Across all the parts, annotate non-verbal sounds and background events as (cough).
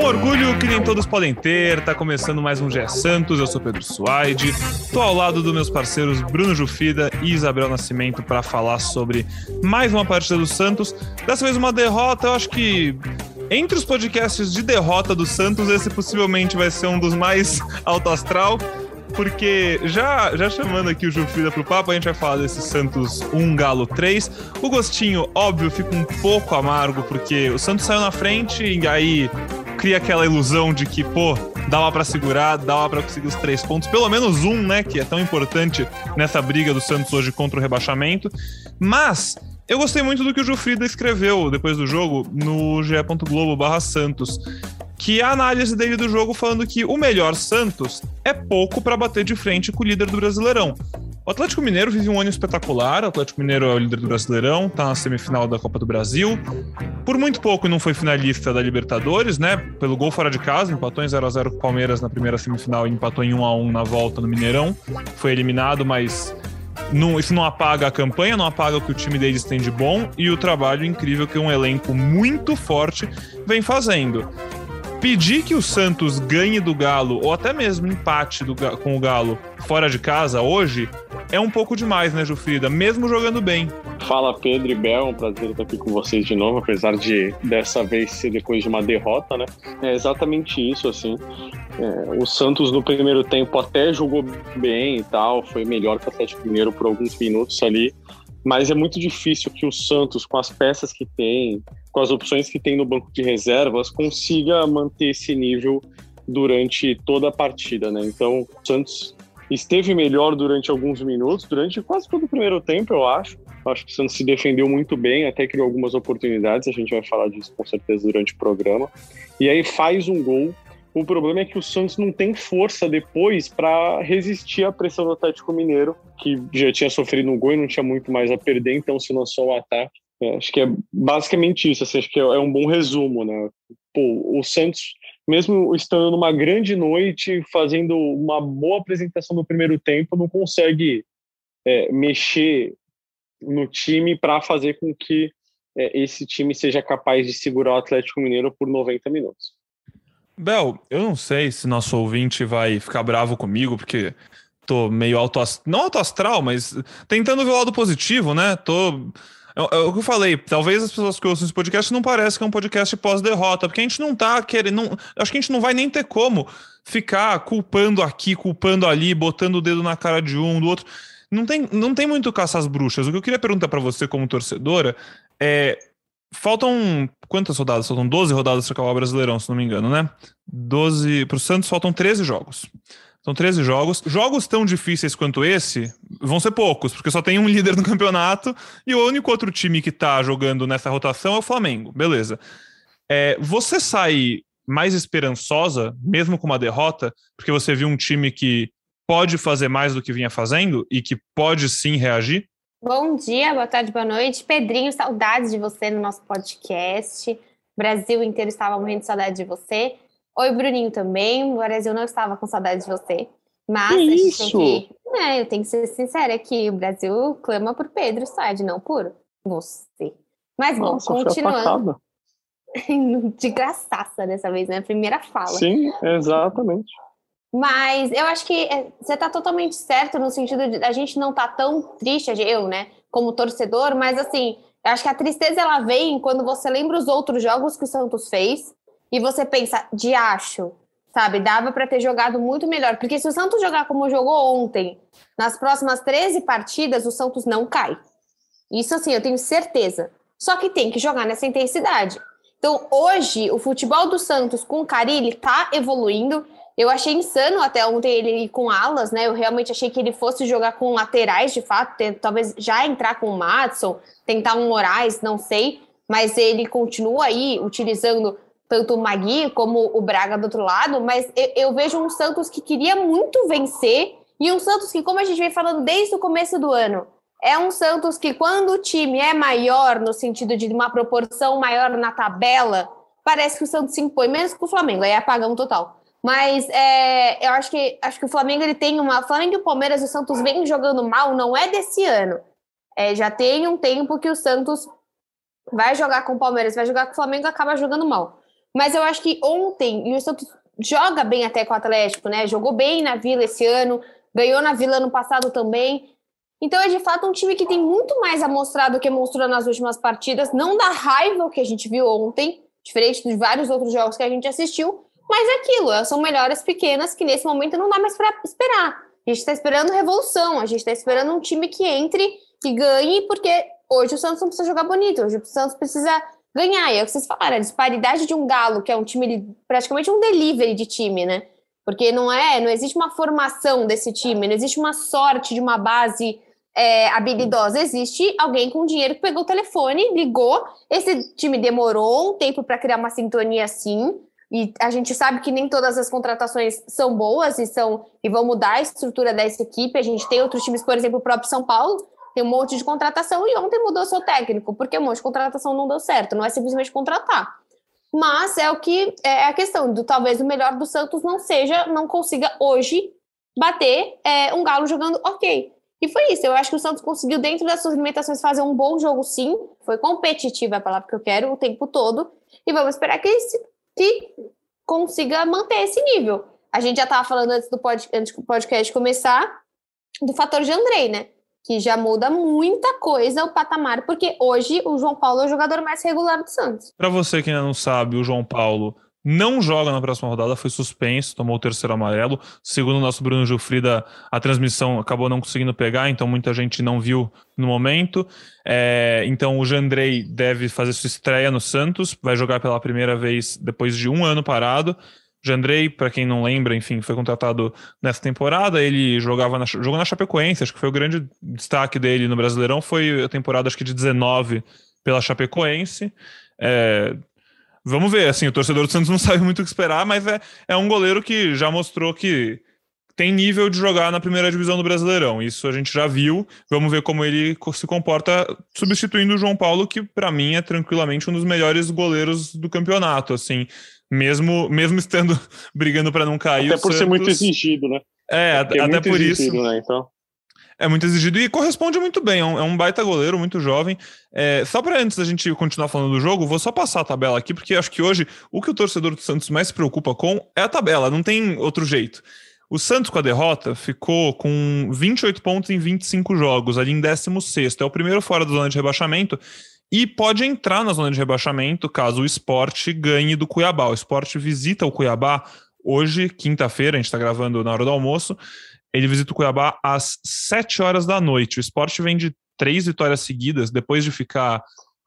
Um orgulho que nem todos podem ter, tá começando mais um GE Santos, eu sou Pedro Suaide, tô ao lado dos meus parceiros Bruno Jufida e Isabel Nascimento para falar sobre mais uma partida do Santos, dessa vez uma derrota, eu acho que entre os podcasts de derrota do Santos, esse possivelmente vai ser um dos mais (laughs) alto astral, porque já, já chamando aqui o Jufrida pro papo, a gente vai falar desse Santos 1 Galo 3. O gostinho, óbvio, fica um pouco amargo, porque o Santos saiu na frente e aí cria aquela ilusão de que, pô, dava para segurar, dava para conseguir os três pontos, pelo menos um, né, que é tão importante nessa briga do Santos hoje contra o rebaixamento. Mas eu gostei muito do que o Jufrida escreveu depois do jogo no ge.globo/santos que a análise dele do jogo falando que o melhor Santos é pouco para bater de frente com o líder do Brasileirão. O Atlético Mineiro vive um ano espetacular. O Atlético Mineiro é o líder do Brasileirão, tá na semifinal da Copa do Brasil. Por muito pouco não foi finalista da Libertadores, né? Pelo gol fora de casa, empatou em 0 a 0 com o Palmeiras na primeira semifinal e empatou em 1 a 1 na volta no Mineirão. Foi eliminado, mas não, isso não apaga a campanha, não apaga o que o time deles tem de bom e o trabalho incrível que um elenco muito forte vem fazendo pedir que o Santos ganhe do Galo, ou até mesmo empate do, com o Galo fora de casa hoje, é um pouco demais, né, Jufrida? Mesmo jogando bem. Fala Pedro e Bel, um prazer estar aqui com vocês de novo, apesar de dessa vez ser depois de uma derrota, né? É exatamente isso, assim. É, o Santos no primeiro tempo até jogou bem e tal, foi melhor que o Atlético Mineiro por alguns minutos ali, mas é muito difícil que o Santos, com as peças que tem, com as opções que tem no banco de reservas, consiga manter esse nível durante toda a partida, né? Então, o Santos esteve melhor durante alguns minutos, durante quase todo o primeiro tempo, eu acho. Acho que o Santos se defendeu muito bem, até criou algumas oportunidades, a gente vai falar disso com certeza durante o programa. E aí faz um gol. O problema é que o Santos não tem força depois para resistir à pressão do Atlético Mineiro, que já tinha sofrido um gol e não tinha muito mais a perder, então se lançou o ataque. É, acho que é basicamente isso, assim, acho que é, é um bom resumo, né? Pô, o Santos, mesmo estando numa grande noite, fazendo uma boa apresentação no primeiro tempo, não consegue é, mexer no time para fazer com que é, esse time seja capaz de segurar o Atlético Mineiro por 90 minutos. Bel, eu não sei se nosso ouvinte vai ficar bravo comigo, porque tô meio auto não auto astral, mas tentando ver o lado positivo, né? Tô é, é, o que eu falei, talvez as pessoas que ouçam esse podcast não pareça que é um podcast pós-derrota, porque a gente não tá querendo. Não, acho que a gente não vai nem ter como ficar culpando aqui, culpando ali, botando o dedo na cara de um, do outro. Não tem, não tem muito caça às bruxas. O que eu queria perguntar para você, como torcedora, é. Faltam quantas rodadas? Faltam 12 rodadas para acabar o Brasileirão, se não me engano, né? 12. Para o Santos faltam 13 jogos. São 13 jogos. Jogos tão difíceis quanto esse vão ser poucos, porque só tem um (laughs) líder no campeonato e o único outro time que tá jogando nessa rotação é o Flamengo. Beleza. É, você sai mais esperançosa, mesmo com uma derrota, porque você viu um time que pode fazer mais do que vinha fazendo e que pode sim reagir? Bom dia, boa tarde, boa noite. Pedrinho, saudades de você no nosso podcast. O Brasil inteiro estava morrendo de saudade de você. Oi, Bruninho também. O Brasil não estava com saudade de você. Mas que a gente isso? tem que. É, eu tenho que ser sincera aqui. O Brasil clama por Pedro Sade, não por você. Mas bom, Nossa, continuando. (laughs) de graçaça dessa vez, né? Primeira fala. Sim, exatamente. Mas eu acho que é, você está totalmente certo no sentido de a gente não tá tão triste, eu, né, como torcedor, mas assim, eu acho que a tristeza ela vem quando você lembra os outros jogos que o Santos fez e você pensa, de acho, sabe? Dava para ter jogado muito melhor. Porque se o Santos jogar como jogou ontem, nas próximas 13 partidas, o Santos não cai. Isso, assim, eu tenho certeza. Só que tem que jogar nessa intensidade. Então, hoje, o futebol do Santos com o Carilli tá evoluindo. Eu achei insano até ontem ele ir com alas, né? Eu realmente achei que ele fosse jogar com laterais, de fato, talvez já entrar com o Matson, tentar um Moraes, não sei. Mas ele continua aí utilizando tanto o Magui como o Braga do outro lado, mas eu, eu, vejo um Santos que queria muito vencer e um Santos que, como a gente vem falando desde o começo do ano, é um Santos que, quando o time é maior, no sentido de uma proporção maior na tabela, parece que o Santos se impõe, menos que o Flamengo, aí é apagão total. Mas é, eu acho que acho que o Flamengo ele tem uma. Flamengo e o Palmeiras o Santos vêm jogando mal, não é desse ano. É, já tem um tempo que o Santos vai jogar com o Palmeiras, vai jogar com o Flamengo acaba jogando mal. Mas eu acho que ontem, e o Santos joga bem até com o Atlético, né? Jogou bem na Vila esse ano, ganhou na Vila ano passado também. Então é de fato um time que tem muito mais a mostrar do que mostrou nas últimas partidas. Não dá raiva o que a gente viu ontem, diferente de vários outros jogos que a gente assistiu, mas é aquilo, são melhores pequenas que nesse momento não dá mais para esperar. A gente está esperando revolução, a gente está esperando um time que entre, que ganhe, porque hoje o Santos não precisa jogar bonito, hoje o Santos precisa ganhar. E é o que vocês falaram, a disparidade de um Galo, que é um time, praticamente um delivery de time, né? Porque não é, não existe uma formação desse time, não existe uma sorte de uma base é, habilidosa. Existe alguém com dinheiro que pegou o telefone, ligou. Esse time demorou um tempo para criar uma sintonia assim. E a gente sabe que nem todas as contratações são boas e são e vão mudar a estrutura dessa equipe. A gente tem outros times, por exemplo, o próprio São Paulo, tem um monte de contratação e ontem mudou seu técnico, porque um monte de contratação não deu certo, não é simplesmente contratar. Mas é o que é a questão do talvez o melhor do Santos não seja, não consiga hoje bater é, um Galo jogando ok. E foi isso. Eu acho que o Santos conseguiu, dentro das suas limitações, fazer um bom jogo, sim. Foi competitivo, é a palavra que eu quero, o tempo todo. E vamos esperar que, que consiga manter esse nível. A gente já estava falando antes do, pod, antes do podcast começar do fator de Andrei, né? que já muda muita coisa o patamar, porque hoje o João Paulo é o jogador mais regular do Santos. Para você que ainda não sabe, o João Paulo não joga na próxima rodada, foi suspenso, tomou o terceiro amarelo. Segundo o nosso Bruno Gilfrida, a transmissão acabou não conseguindo pegar, então muita gente não viu no momento. É, então o Jandrei deve fazer sua estreia no Santos, vai jogar pela primeira vez depois de um ano parado. Jandrei, para quem não lembra, enfim, foi contratado nessa temporada. Ele jogava na, jogou na Chapecoense, acho que foi o grande destaque dele no Brasileirão. Foi a temporada, acho que de 19 pela Chapecoense. É, vamos ver, assim, o torcedor do Santos não (laughs) sabe muito o que esperar, mas é, é um goleiro que já mostrou que tem nível de jogar na primeira divisão do Brasileirão. Isso a gente já viu. Vamos ver como ele se comporta substituindo o João Paulo, que para mim é tranquilamente um dos melhores goleiros do campeonato, assim mesmo, mesmo estando (laughs) brigando para não cair. Até por Santos, ser muito exigido, né? É, é até por exigido, isso. Né, então. É muito exigido e corresponde muito bem. É um, é um baita goleiro, muito jovem. É, só para antes da gente continuar falando do jogo, vou só passar a tabela aqui, porque acho que hoje o que o torcedor do Santos mais se preocupa com é a tabela, não tem outro jeito. O Santos, com a derrota, ficou com 28 pontos em 25 jogos, ali em 16. É o primeiro fora da zona de rebaixamento e pode entrar na zona de rebaixamento caso o esporte ganhe do Cuiabá. O esporte visita o Cuiabá hoje, quinta-feira, a gente está gravando na hora do almoço. Ele visita o Cuiabá às 7 horas da noite. O esporte vem de três vitórias seguidas, depois de ficar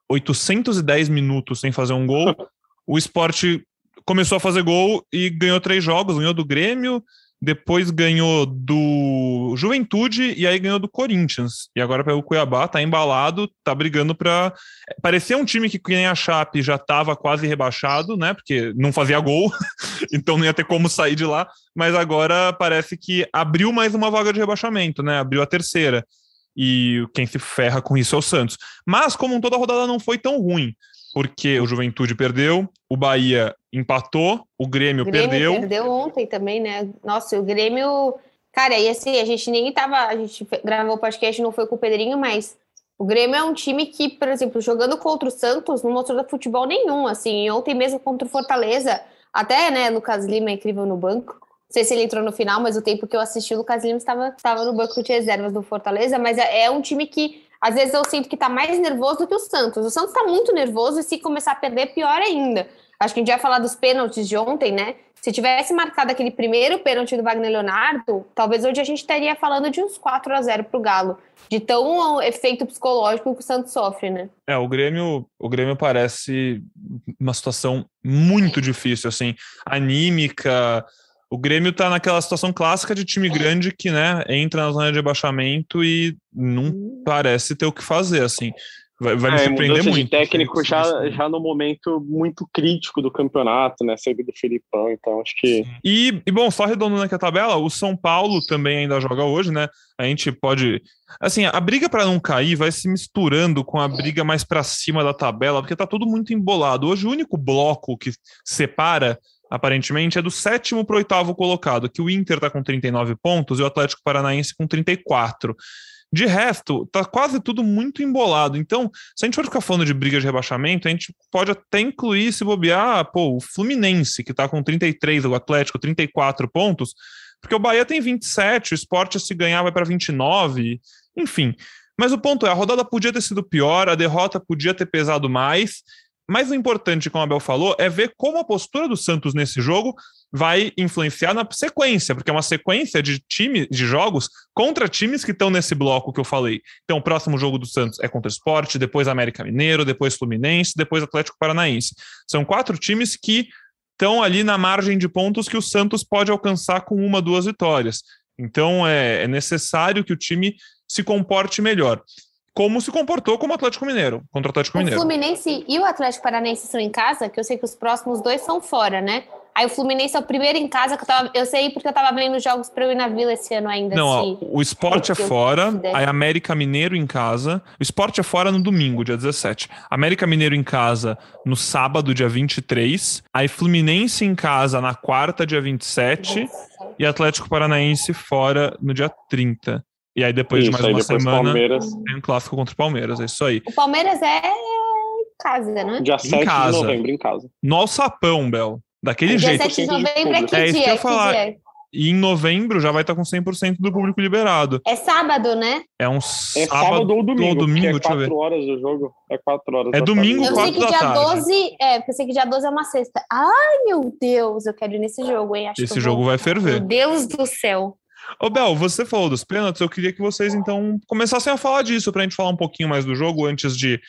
810 minutos sem fazer um gol. (laughs) O esporte começou a fazer gol e ganhou três jogos: ganhou do Grêmio, depois ganhou do Juventude e aí ganhou do Corinthians. E agora pega o Cuiabá, tá embalado, tá brigando para parecia um time que quem a Chape já tava quase rebaixado, né? Porque não fazia gol, (laughs) então não ia ter como sair de lá, mas agora parece que abriu mais uma vaga de rebaixamento, né? Abriu a terceira. E quem se ferra com isso é o Santos. Mas como toda a rodada não foi tão ruim, porque o Juventude perdeu, o Bahia empatou, o Grêmio, Grêmio perdeu. Perdeu ontem também, né? Nossa, o Grêmio. Cara, e assim, a gente nem tava. A gente gravou o podcast, não foi com o Pedrinho, mas o Grêmio é um time que, por exemplo, jogando contra o Santos, não mostrou futebol nenhum. Assim, ontem mesmo contra o Fortaleza, até, né, Lucas Lima é incrível no banco. Não sei se ele entrou no final, mas o tempo que eu assisti, o Lucas Lima estava, estava no banco de reservas do Fortaleza, mas é, é um time que às vezes eu sinto que está mais nervoso do que o Santos. O Santos está muito nervoso e se começar a perder, pior ainda. Acho que a gente vai falar dos pênaltis de ontem, né? Se tivesse marcado aquele primeiro pênalti do Wagner Leonardo, talvez hoje a gente estaria falando de uns 4 a 0 para o Galo. De tão efeito psicológico que o Santos sofre, né? É, o Grêmio, o Grêmio parece uma situação muito difícil, assim, anímica, o Grêmio tá naquela situação clássica de time grande que, né, entra na zona de abaixamento e não uhum. parece ter o que fazer, assim. Vai, vai é, me surpreender muito. De técnico já, já no momento muito crítico do campeonato, né? Saída do Filipão, então acho que. E, e, bom, só arredondando aqui a tabela, o São Paulo também ainda joga hoje, né? A gente pode. Assim, a briga para não cair vai se misturando com a briga mais para cima da tabela, porque tá tudo muito embolado. Hoje, o único bloco que separa aparentemente, é do sétimo para o oitavo colocado, que o Inter está com 39 pontos e o Atlético Paranaense com 34. De resto, tá quase tudo muito embolado. Então, se a gente for ficar falando de briga de rebaixamento, a gente pode até incluir, se bobear, pô, o Fluminense, que tá com 33, o Atlético 34 pontos, porque o Bahia tem 27, o esporte se ganhar vai para 29, enfim. Mas o ponto é, a rodada podia ter sido pior, a derrota podia ter pesado mais, mas o importante, como a Abel falou, é ver como a postura do Santos nesse jogo vai influenciar na sequência, porque é uma sequência de time, de jogos contra times que estão nesse bloco que eu falei. Então, o próximo jogo do Santos é contra o Sport, depois América Mineiro, depois Fluminense, depois Atlético Paranaense. São quatro times que estão ali na margem de pontos que o Santos pode alcançar com uma, duas vitórias. Então, é, é necessário que o time se comporte melhor como se comportou como Atlético Mineiro, contra o Atlético Mineiro. O Fluminense e o Atlético Paranaense são em casa, que eu sei que os próximos dois são fora, né? Aí o Fluminense é o primeiro em casa que eu tava. Eu sei porque eu tava vendo jogos para eu ir na vila esse ano ainda. Não, ó, o esporte é fora, aí América Mineiro em casa. O esporte é fora no domingo, dia 17. América Mineiro em casa no sábado, dia 23. Aí Fluminense em casa na quarta, dia 27. Nossa. E Atlético Paranaense fora no dia 30. E aí depois isso, de mais uma semana Palmeiras... tem um clássico contra o Palmeiras, é isso aí. O Palmeiras é em casa, né? Dia 7 casa. de novembro em casa. No Alçapão, Bel. Daquele dia jeito. Dia 7 de novembro é que é dia? Isso que eu ia falar. E em novembro já vai estar com 100% do público liberado. É sábado, né? É um sábado, é sábado ou domingo. Ou domingo é 4 horas o jogo. É 4 horas. É domingo, Eu pensei que dia 12. É, pensei que dia 12 é uma sexta. Ai, meu Deus, eu quero ir nesse jogo, hein? Acho Esse jogo vou... vai ferver. Meu Deus do céu. Ô, Bel, você falou dos pênaltis, eu queria que vocês então começassem a falar disso para a gente falar um pouquinho mais do jogo antes de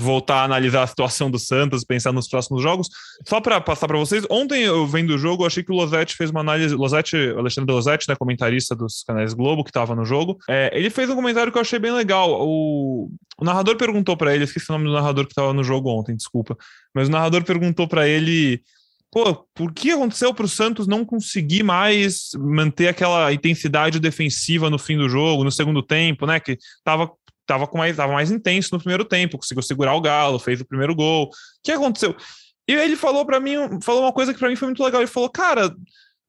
voltar a analisar a situação do Santos, pensar nos próximos jogos. Só para passar para vocês, ontem eu vendo o jogo, achei que o Losetti fez uma análise, Losetti, Alexandre Losetti, né, comentarista dos canais Globo, que estava no jogo, é, ele fez um comentário que eu achei bem legal. O, o narrador perguntou para ele, esqueci o nome do narrador que estava no jogo ontem, desculpa, mas o narrador perguntou para ele pô, por que aconteceu para o Santos não conseguir mais manter aquela intensidade defensiva no fim do jogo, no segundo tempo, né? Que tava, tava, com mais, tava mais intenso no primeiro tempo, conseguiu segurar o Galo, fez o primeiro gol. O que aconteceu? E ele falou para mim, falou uma coisa que para mim foi muito legal. Ele falou, cara,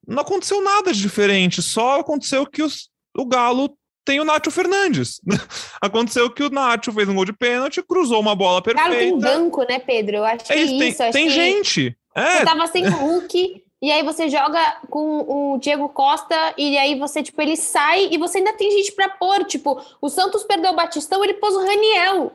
não aconteceu nada de diferente, só aconteceu que os, o Galo tem o Nacho Fernandes. (laughs) Aconteceu que o Nacho fez um gol de pênalti, cruzou uma bola perfeita. Galo tem banco, né, Pedro? Eu acho que é isso. Tem, tem que... gente. É. Você tava sem o Hulk, e aí você joga com o Diego Costa, e aí você, tipo, ele sai e você ainda tem gente pra pôr. Tipo, o Santos perdeu o Batistão, ele pôs o Raniel.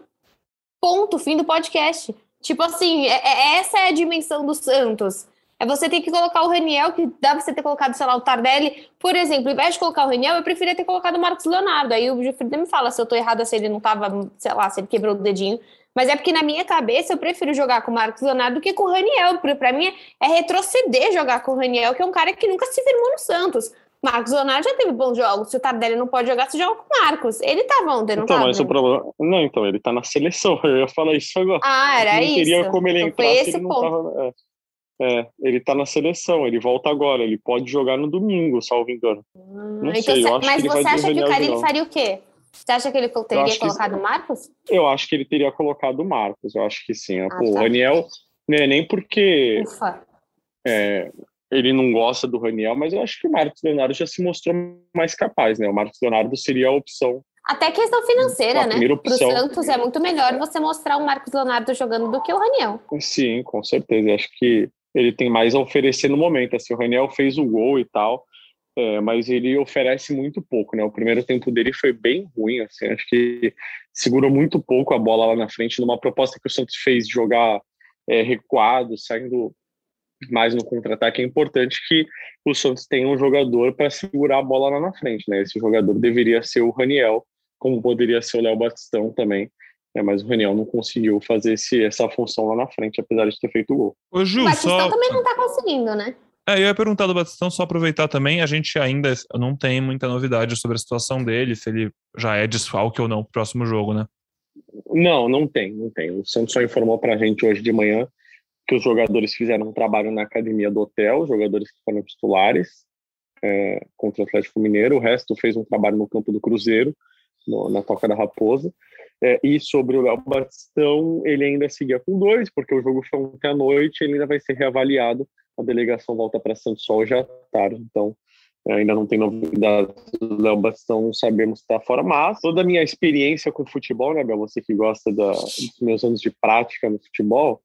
Ponto, fim do podcast. Tipo assim, é, é, essa é a dimensão do Santos. É você ter que colocar o Raniel, que dá você ter colocado, sei lá, o Tardelli. Por exemplo, ao invés de colocar o Raniel, eu preferia ter colocado o Marcos Leonardo. Aí o Gilfrida me fala se eu tô errada, se ele não tava, sei lá, se ele quebrou o dedinho. Mas é porque na minha cabeça eu prefiro jogar com o Marcos Leonardo do que com o Raniel. Porque pra mim é retroceder jogar com o Raniel, que é um cara que nunca se firmou no Santos. Marcos Leonardo já teve bons jogos. Se o Tardelli não pode jogar, você joga com o Marcos. Ele tava ontem, não então, tava? Mas o problema... Não, então, ele tá na seleção. (laughs) Eu ia falar isso agora. Ah, era não isso. Não teria como ele então, entrar se ele não ponto. tava... É. É, ele tá na seleção, ele volta agora, ele pode jogar no domingo, salvo engano. Hum, não então, sei, eu acho mas que você acha que o Carilli faria o quê? Você acha que ele teria colocado o Marcos? Eu acho que ele teria colocado o Marcos, eu acho que sim. Ah, Pô, tá. O Raniel, né, nem porque é, ele não gosta do Raniel, mas eu acho que o Marcos Leonardo já se mostrou mais capaz, né? O Marcos Leonardo seria a opção. Até questão financeira, a né? Para o Santos é muito melhor você mostrar o Marcos Leonardo jogando do que o Raniel. Sim, com certeza. Eu acho que ele tem mais a oferecer no momento. Assim, o Raniel fez o gol e tal, é, mas ele oferece muito pouco, né? O primeiro tempo dele foi bem ruim, assim, acho que segurou muito pouco a bola lá na frente, numa proposta que o Santos fez de jogar é, recuado, saindo mais no contra-ataque. É importante que o Santos tenha um jogador para segurar a bola lá na frente, né? Esse jogador deveria ser o Raniel, como poderia ser o Léo Batistão também. É, mas o Raniel não conseguiu fazer esse, essa função lá na frente, apesar de ter feito o gol. Ô, Ju, o Batistão só... também não está conseguindo, né? É, eu ia perguntar do Batistão, só aproveitar também, a gente ainda não tem muita novidade sobre a situação dele, se ele já é desfalque ou não pro próximo jogo, né? Não, não tem, não tem. O Santos só informou pra gente hoje de manhã que os jogadores fizeram um trabalho na academia do hotel, os jogadores que foram titulares é, contra o Atlético Mineiro, o resto fez um trabalho no campo do Cruzeiro, no, na Toca da Raposa. É, e sobre o Léo Batistão, ele ainda seguia com dois, porque o jogo foi ontem à noite, ele ainda vai ser reavaliado a delegação volta para Santos só hoje à tarde, então ainda não tem novidades do Léo Bastão, não sabemos se está fora, mas toda a minha experiência com futebol, né, Bel, você que gosta da, dos meus anos de prática no futebol,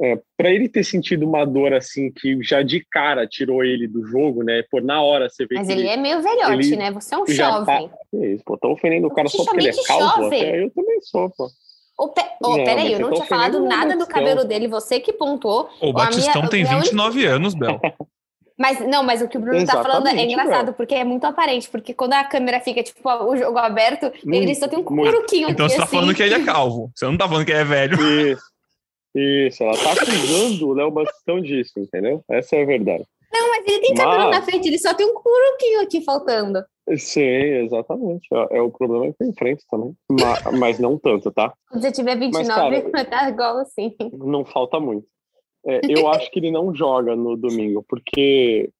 é, para ele ter sentido uma dor assim que já de cara tirou ele do jogo, né? Por na hora você vê Mas que ele, ele é meio velhote, né? Você é um jovem. Pa... É isso, pô, tá ofendendo o cara só porque ele é calvo? Até eu também sou, pô. Oh, pe... oh, não, peraí, eu não tinha falado nada do cabelo dele, você que pontuou. O Batistão minha, tem 29 única... anos, Bel. (laughs) Mas não, mas o que o Bruno Exatamente, tá falando é engraçado, Bel. porque é muito aparente, porque quando a câmera fica, tipo, o jogo aberto, hum, ele só tem um curuquinho Então você tá assim. falando que ele é calvo. Você não tá falando que ele é velho. Isso. Isso, ela tá acusando o Léo Bastão disso, entendeu? Essa é a verdade. Não, mas ele tem cabelo mas... na frente, ele só tem um curuquinho aqui faltando. Sim, exatamente. É, é o problema que eu enfrento também. Mas, (laughs) mas não tanto, tá? Se você tiver 29, mas, cara, (laughs) tá igual assim. Não falta muito. É, eu (laughs) acho que ele não joga no domingo, porque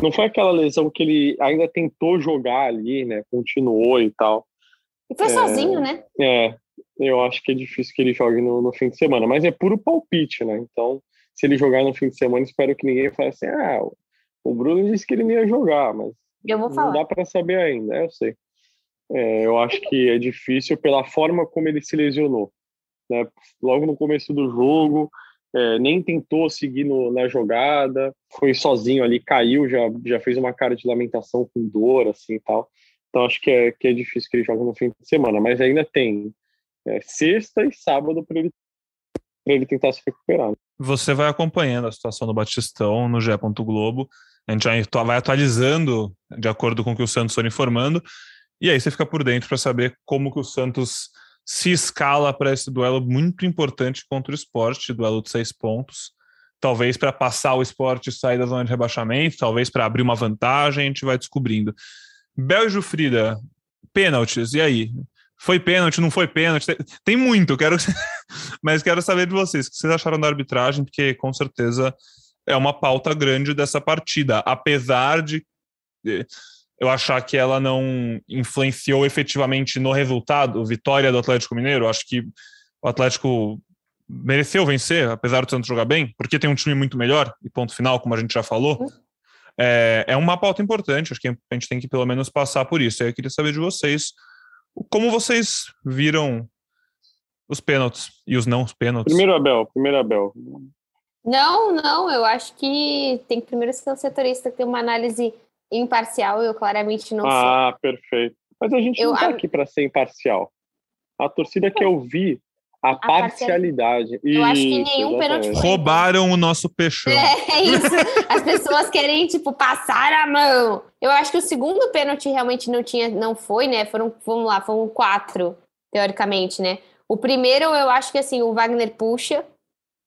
não foi aquela lesão que ele ainda tentou jogar ali, né? Continuou e tal. E foi é, sozinho, né? É, eu acho que é difícil que ele jogue no, no, fim de semana, mas é puro palpite, né? Então, se ele jogar no fim de semana, espero que ninguém fale assim: ah, o Bruno disse que ele não ia jogar, mas não dá para saber ainda, eu sei. É, eu acho que é difícil pela forma como ele se lesionou. Né? Logo no começo do jogo, é, nem tentou seguir no, na jogada, foi sozinho ali, caiu, já, já fez uma cara de lamentação com dor, assim e tal. Então acho que é, que é difícil que ele jogue no fim de semana, mas ainda tem é, sexta e sábado para ele, ele tentar se recuperar. Você vai acompanhando a situação do Batistão no GE. Globo. A gente já vai atualizando de acordo com o que o Santos for informando. E aí você fica por dentro para saber como que o Santos se escala para esse duelo muito importante contra o esporte, duelo de seis pontos. Talvez para passar o esporte e sair da zona de rebaixamento, talvez para abrir uma vantagem, a gente vai descobrindo. Bel e Jufrida, pênaltis, e aí? Foi pênalti, não foi pênalti? Tem muito, quero (laughs) mas quero saber de vocês. O que vocês acharam da arbitragem? Porque com certeza é uma pauta grande dessa partida, apesar de eu achar que ela não influenciou efetivamente no resultado, vitória do Atlético Mineiro. Acho que o Atlético mereceu vencer, apesar do Santos jogar bem, porque tem um time muito melhor, e ponto final, como a gente já falou. É, é uma pauta importante, acho que a gente tem que pelo menos passar por isso. Eu queria saber de vocês como vocês viram os pênaltis e os não pênaltis? Primeiro Abel, primeiro Abel. Não, não, eu acho que tem que primeiro ser o setorista ter uma análise imparcial, eu claramente não ah, sou. Ah, perfeito. Mas a gente eu, não tá aqui para ser imparcial. A torcida quer ouvir a, a parcialidade. Eu acho que nenhum pênalti foi. Roubaram o nosso peixão. É, é isso. As pessoas querem, tipo, passar a mão. Eu acho que o segundo pênalti realmente não tinha, não foi, né? Foram, vamos lá, foram quatro, teoricamente, né? O primeiro, eu acho que assim, o Wagner puxa,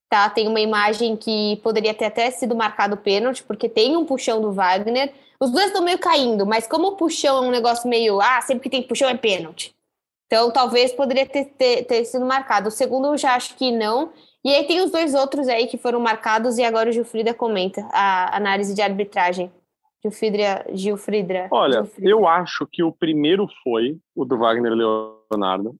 tá? Tem uma imagem que poderia ter até sido marcado pênalti, porque tem um puxão do Wagner. Os dois estão meio caindo, mas como o puxão é um negócio meio, ah, sempre que tem puxão é pênalti. Então, talvez poderia ter, ter, ter, sido marcado. O segundo, eu já acho que não. E aí tem os dois outros aí que foram marcados e agora o Gilfrida comenta a análise de arbitragem. Gilfrida, Gilfrida. Olha, Gilfrida. eu acho que o primeiro foi o do Wagner Leonardo.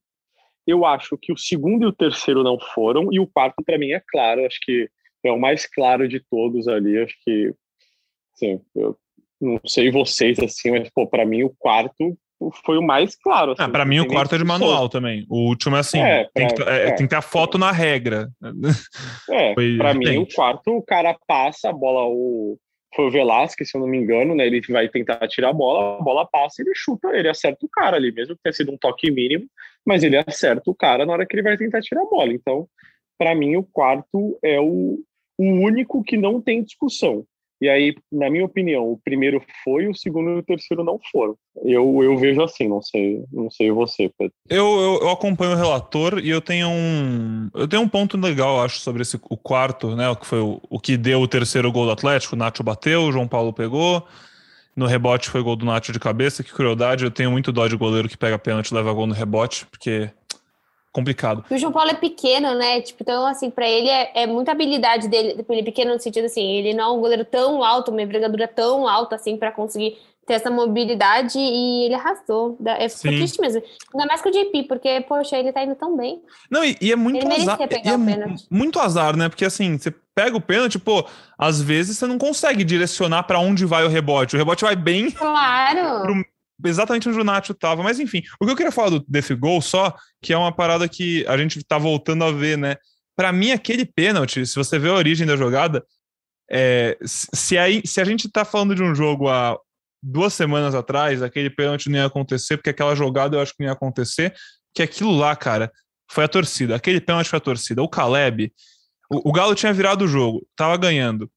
Eu acho que o segundo e o terceiro não foram. E o quarto, para mim, é claro. Acho que é o mais claro de todos ali. Acho que, assim, eu não sei vocês, assim, mas, pô, para mim, o quarto foi o mais claro. Assim, ah, para mim, o quarto é de manual também. O último é assim: é, pra, tem, que, é, é. tem, que, ter a foto na regra. É, (laughs) para mim, o quarto, o cara passa a bola, o, foi o Velasquez, se eu não me engano, né? Ele vai tentar tirar a bola, a bola passa, ele chuta, ele acerta o cara ali, mesmo que tenha sido um toque mínimo, mas ele acerta o cara na hora que ele vai tentar tirar a bola. Então, para mim, o quarto é o, o único que não tem discussão. E aí, na minha opinião, o primeiro foi, o segundo e o terceiro não foram. Eu, eu vejo assim, não sei, não sei você, Pedro. Eu, eu, eu, acompanho o relator e eu tenho um eu tenho um ponto legal, acho, sobre esse o quarto, né, o que foi o, o que deu o terceiro gol do Atlético, o Nacho bateu, o João Paulo pegou. No rebote foi gol do Nacho de cabeça, que crueldade. Eu tenho muito dó de goleiro que pega pênalti e leva gol no rebote, porque complicado. O João Paulo é pequeno, né? Tipo, então, assim, para ele é, é, muita habilidade dele. Ele é pequeno no sentido assim, ele não é um goleiro tão alto, uma envergadura tão alta assim para conseguir ter essa mobilidade e ele arrasou. É triste mesmo. Ainda mais com o JP, porque, poxa, ele tá indo tão bem. Não, e, e é muito ele azar. Pegar é o pênalti. muito azar, né? Porque assim, você pega o pênalti, pô, às vezes você não consegue direcionar para onde vai o rebote. O rebote vai bem. Claro. Pro, exatamente onde o Nacho tava. Mas enfim, o que eu queria falar do, desse gol só, que é uma parada que a gente tá voltando a ver, né? Para mim, aquele pênalti, se você vê a origem da jogada, é, se, aí, se a gente está falando de um jogo há duas semanas atrás, aquele pênalti não ia acontecer, porque aquela jogada eu acho que não ia acontecer, que aquilo lá, cara, foi a torcida. Aquele pênalti foi a torcida. O Caleb, o, o Galo tinha virado o jogo, tava ganhando.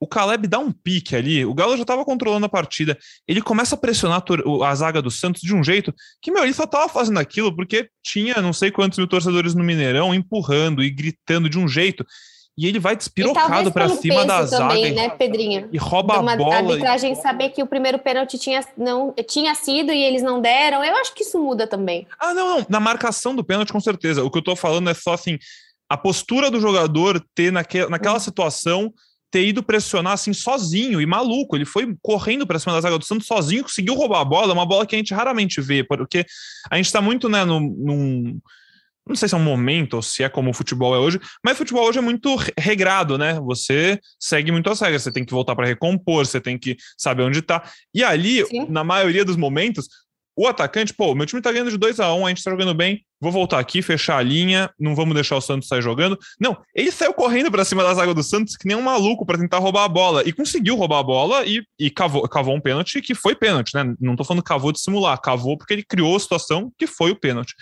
O Caleb dá um pique ali, o Galo já estava controlando a partida. Ele começa a pressionar a zaga do Santos de um jeito que, meu, ele só tava fazendo aquilo porque tinha não sei quantos mil torcedores no Mineirão empurrando e gritando de um jeito e ele vai despirocado para cima da zaga. Também, né, Pedrinho? E rouba uma a bola. A arbitragem e... saber que o primeiro pênalti tinha, não, tinha sido e eles não deram. Eu acho que isso muda também. Ah, não, não. Na marcação do pênalti, com certeza. O que eu tô falando é só assim: a postura do jogador ter naque, naquela hum. situação ter ido pressionar assim sozinho e maluco. Ele foi correndo para cima da zaga do Santos sozinho, conseguiu roubar a bola, uma bola que a gente raramente vê, porque a gente está muito né, num, num não sei se é um momento ou se é como o futebol é hoje, mas o futebol hoje é muito regrado, né? Você segue muito as regras, você tem que voltar para recompor, você tem que saber onde tá. E ali, Sim. na maioria dos momentos, o atacante, pô, meu time tá ganhando de 2 a 1 um, a gente tá jogando bem, vou voltar aqui, fechar a linha, não vamos deixar o Santos sair jogando. Não, ele saiu correndo para cima da zaga do Santos que nem um maluco para tentar roubar a bola e conseguiu roubar a bola e, e cavou, cavou um pênalti que foi pênalti, né? Não tô falando cavou de simular, cavou porque ele criou a situação que foi o pênalti.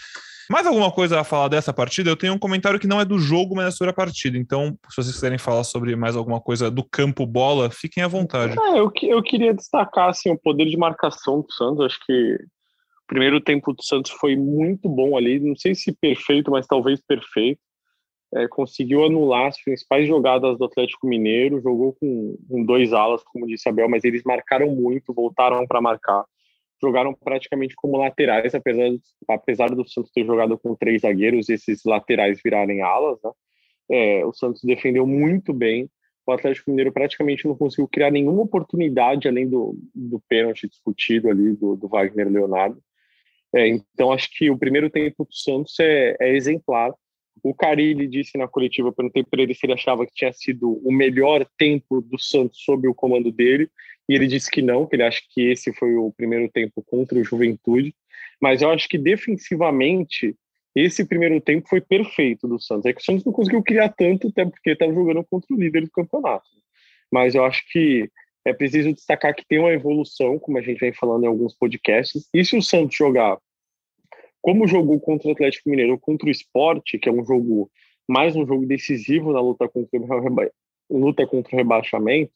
Mais alguma coisa a falar dessa partida? Eu tenho um comentário que não é do jogo, mas é sobre a partida. Então, se vocês quiserem falar sobre mais alguma coisa do campo bola, fiquem à vontade. É, eu, eu queria destacar assim, o poder de marcação do Santos. Acho que primeiro tempo do Santos foi muito bom ali. Não sei se perfeito, mas talvez perfeito. É, conseguiu anular as principais jogadas do Atlético Mineiro, jogou com, com dois alas, como disse Abel, mas eles marcaram muito, voltaram para marcar jogaram praticamente como laterais, apesar, apesar do Santos ter jogado com três zagueiros, esses laterais virarem alas, né? É, o Santos defendeu muito bem. O Atlético Mineiro praticamente não conseguiu criar nenhuma oportunidade além do, do pênalti discutido ali do, do Wagner Leonardo. É, então acho que o primeiro tempo do Santos é, é exemplar. O Carilli disse na coletiva, perguntei para ele se ele achava que tinha sido o melhor tempo do Santos sob o comando dele e ele disse que não, que ele acha que esse foi o primeiro tempo contra o Juventude, mas eu acho que defensivamente esse primeiro tempo foi perfeito do Santos. É que o Santos não conseguiu criar tanto, até porque estava jogando contra o líder do campeonato. Mas eu acho que é preciso destacar que tem uma evolução, como a gente vem falando em alguns podcasts. E se o Santos jogar como jogou contra o Atlético Mineiro ou contra o Esporte, que é um jogo mais um jogo decisivo na luta contra o, reba... luta contra o rebaixamento,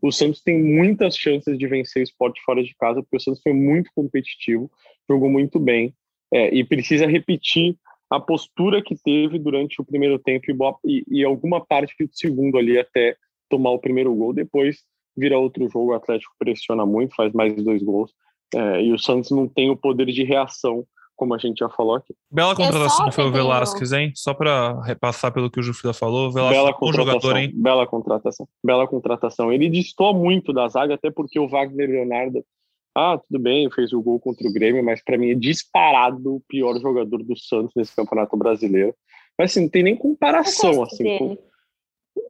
o Santos tem muitas chances de vencer o esporte fora de casa, porque o Santos foi muito competitivo, jogou muito bem, é, e precisa repetir a postura que teve durante o primeiro tempo e, e, e, alguma parte do segundo ali até tomar o primeiro gol. Depois vira outro jogo, o Atlético pressiona muito, faz mais dois gols, é, e o Santos não tem o poder de reação como a gente já falou aqui. Bela contratação foi o Velasquez, hein? Só para repassar pelo que o Jufida falou, Velasquez Bela bom jogador, hein? Bela contratação. Bela contratação. Ele distou muito da zaga, até porque o Wagner Leonardo, ah, tudo bem, fez o gol contra o Grêmio, mas para mim é disparado o pior jogador do Santos nesse Campeonato Brasileiro. Mas assim, não tem nem comparação assim com,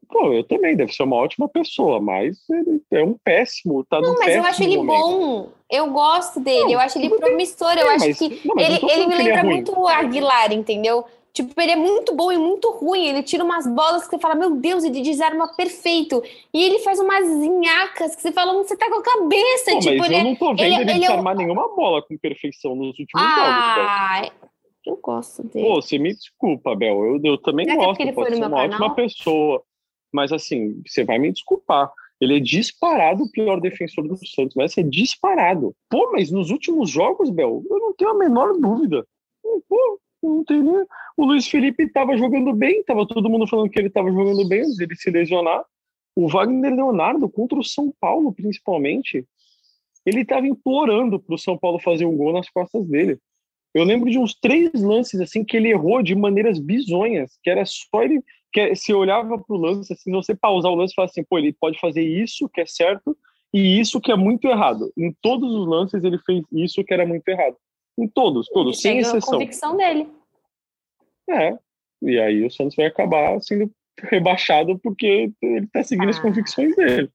Pô, eu também, deve ser uma ótima pessoa, mas ele é um péssimo, tá Não, mas eu acho ele momento. bom. Eu gosto dele, não, eu acho ele promissor, eu acho mas, que não, ele, ele me lembra ele é muito o Aguilar, entendeu? Tipo, ele é muito bom e muito ruim. Ele tira umas bolas que você fala, meu Deus, ele desarma perfeito. E ele faz umas zinhacas que você fala, você tá com a cabeça. Pô, tipo, mas ele, eu não tô vendo ele, ele, ele desarmar é... nenhuma bola com perfeição nos últimos ah, jogos. Eu gosto dele. Pô, você me desculpa, Bel. Eu, eu também Será gosto. Que ele pode ser uma canal? ótima pessoa. Mas assim, você vai me desculpar. Ele é disparado o pior defensor do Santos, mas é disparado. Pô, mas nos últimos jogos, Bel, eu não tenho a menor dúvida. Pô, não tem nem... O Luiz Felipe estava jogando bem, estava todo mundo falando que ele estava jogando bem antes dele se lesionar. O Wagner Leonardo contra o São Paulo, principalmente, ele estava implorando para o São Paulo fazer um gol nas costas dele. Eu lembro de uns três lances assim que ele errou de maneiras bizonhas, que era só ele que se olhava para o lance, assim, você pausar o lance e falar assim, pô, ele pode fazer isso, que é certo, E isso que é muito errado. Em todos os lances ele fez isso que era muito errado. Em todos, todos, ele sem exceção. a convicção dele. É. E aí o Santos vai acabar sendo rebaixado porque ele tá seguindo ah. as convicções dele.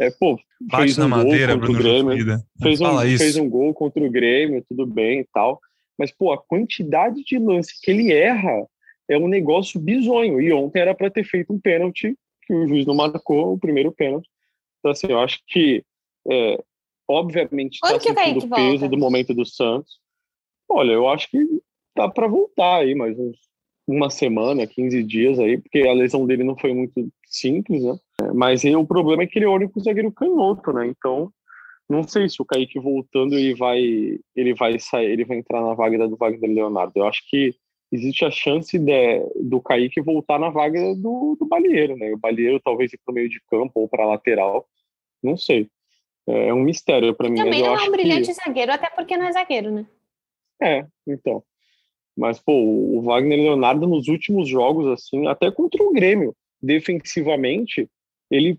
É, pô, Bate fez um na gol madeira, contra Bruno o Grêmio, fez um, fez um gol contra o Grêmio, tudo bem e tal. Mas, pô, a quantidade de lances que ele erra é um negócio bizonho. E ontem era para ter feito um pênalti que o juiz não marcou, o primeiro pênalti. Então, assim, eu acho que, é, obviamente, está sentindo o peso volta? do momento do Santos. Olha, eu acho que dá para voltar aí, mais uns uma semana, 15 dias aí, porque a lesão dele não foi muito simples, né? Mas aí, o problema é que ele é o único zagueiro canhoto, né? Então, não sei se o Kaique voltando ele vai ele vai sair, ele vai entrar na vaga do Wagner Leonardo. Eu acho que existe a chance de, do Kaique voltar na vaga do, do Balieiro, né? O Balieiro talvez ir para o meio de campo ou para lateral, não sei. É um mistério para mim. Também não é um brilhante que... zagueiro, até porque não é zagueiro, né? É, então. Mas, pô, o Wagner Leonardo nos últimos jogos, assim, até contra o Grêmio, defensivamente, ele,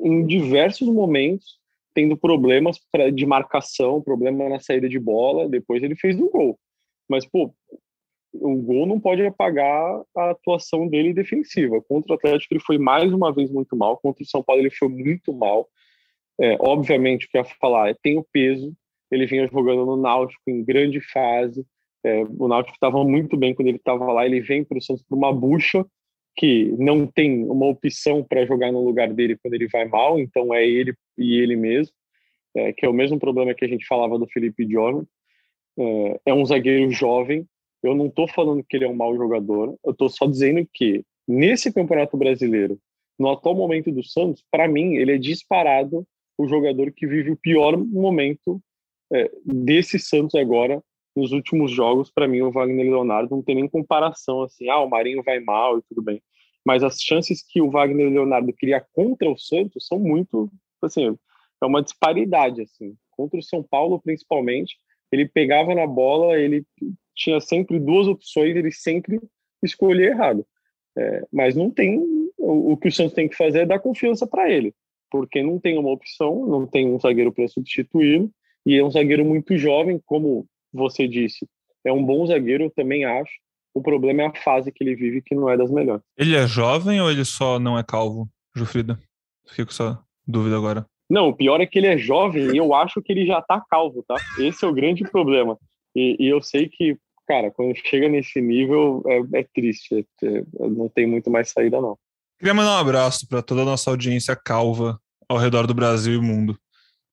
em diversos momentos, tendo problemas pra, de marcação, problema na saída de bola, depois ele fez um gol. Mas, pô, o gol não pode apagar a atuação dele defensiva. Contra o Atlético ele foi mais uma vez muito mal, contra o São Paulo ele foi muito mal. É, obviamente, o que eu ia falar é tem o peso, ele vinha jogando no Náutico em grande fase, é, o Náutico estava muito bem quando ele estava lá. Ele vem para o Santos por uma bucha que não tem uma opção para jogar no lugar dele quando ele vai mal. Então é ele e ele mesmo, é, que é o mesmo problema que a gente falava do Felipe Jordan. É, é um zagueiro jovem. Eu não estou falando que ele é um mau jogador. Eu estou só dizendo que nesse Campeonato Brasileiro, no atual momento do Santos, para mim ele é disparado o jogador que vive o pior momento é, desse Santos agora nos últimos jogos, para mim, o Wagner Leonardo não tem nem comparação assim, ah, o Marinho vai mal e tudo bem. Mas as chances que o Wagner Leonardo cria contra o Santos são muito, assim, é uma disparidade, assim. Contra o São Paulo, principalmente, ele pegava na bola, ele tinha sempre duas opções, ele sempre escolhia errado. É, mas não tem, o, o que o Santos tem que fazer é dar confiança para ele, porque não tem uma opção, não tem um zagueiro para substituí-lo, e é um zagueiro muito jovem, como você disse, é um bom zagueiro, eu também acho. O problema é a fase que ele vive, que não é das melhores. Ele é jovem ou ele só não é calvo, Jufrida? Com essa dúvida agora. Não, o pior é que ele é jovem e eu acho que ele já tá calvo, tá? Esse é o grande problema. E, e eu sei que, cara, quando chega nesse nível é, é triste. É, é, não tem muito mais saída, não. Queria mandar um abraço para toda a nossa audiência calva ao redor do Brasil e mundo.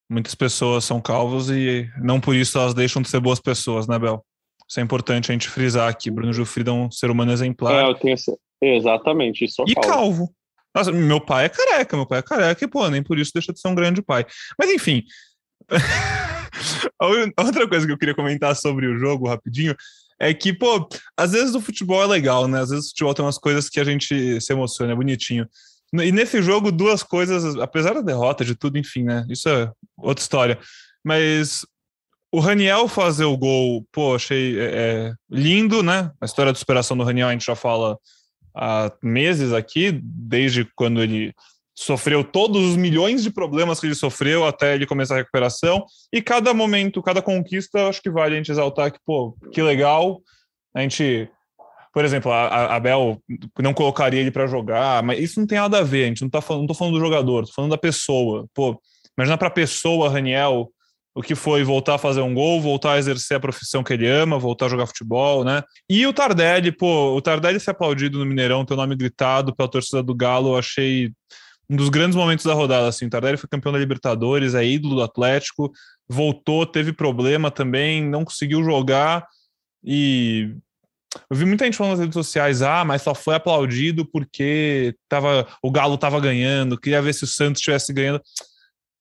Muitas pessoas são calvos e não por isso elas deixam de ser boas pessoas, né, Bel? Isso é importante a gente frisar aqui. Bruno Jufrida é um ser humano exemplar. É, eu tenho. Exatamente, isso E calvo. calvo. Nossa, meu pai é careca, meu pai é careca e, pô, nem por isso deixa de ser um grande pai. Mas, enfim. (laughs) Outra coisa que eu queria comentar sobre o jogo, rapidinho, é que, pô, às vezes o futebol é legal, né? Às vezes o futebol tem umas coisas que a gente se emociona, é bonitinho. E nesse jogo, duas coisas, apesar da derrota de tudo, enfim, né? Isso é outra história. Mas o Raniel fazer o gol, pô, achei é, é, lindo, né? A história de superação do Raniel a gente já fala há meses aqui, desde quando ele sofreu todos os milhões de problemas que ele sofreu até ele começar a recuperação. E cada momento, cada conquista, acho que vale a gente exaltar que, pô, que legal. A gente por exemplo, a, a Bel não colocaria ele para jogar, mas isso não tem nada a ver. A gente não tá falando, não tô falando do jogador, tô falando da pessoa. Pô, imagina para a pessoa, Raniel, o que foi voltar a fazer um gol, voltar a exercer a profissão que ele ama, voltar a jogar futebol, né? E o Tardelli, pô, o Tardelli ser aplaudido no Mineirão, ter o nome gritado pela torcida do Galo, eu achei um dos grandes momentos da rodada, assim. O Tardelli foi campeão da Libertadores, é ídolo do Atlético, voltou, teve problema também, não conseguiu jogar e eu vi muita gente falando nas redes sociais, ah, mas só foi aplaudido porque tava, o Galo tava ganhando, queria ver se o Santos estivesse ganhando.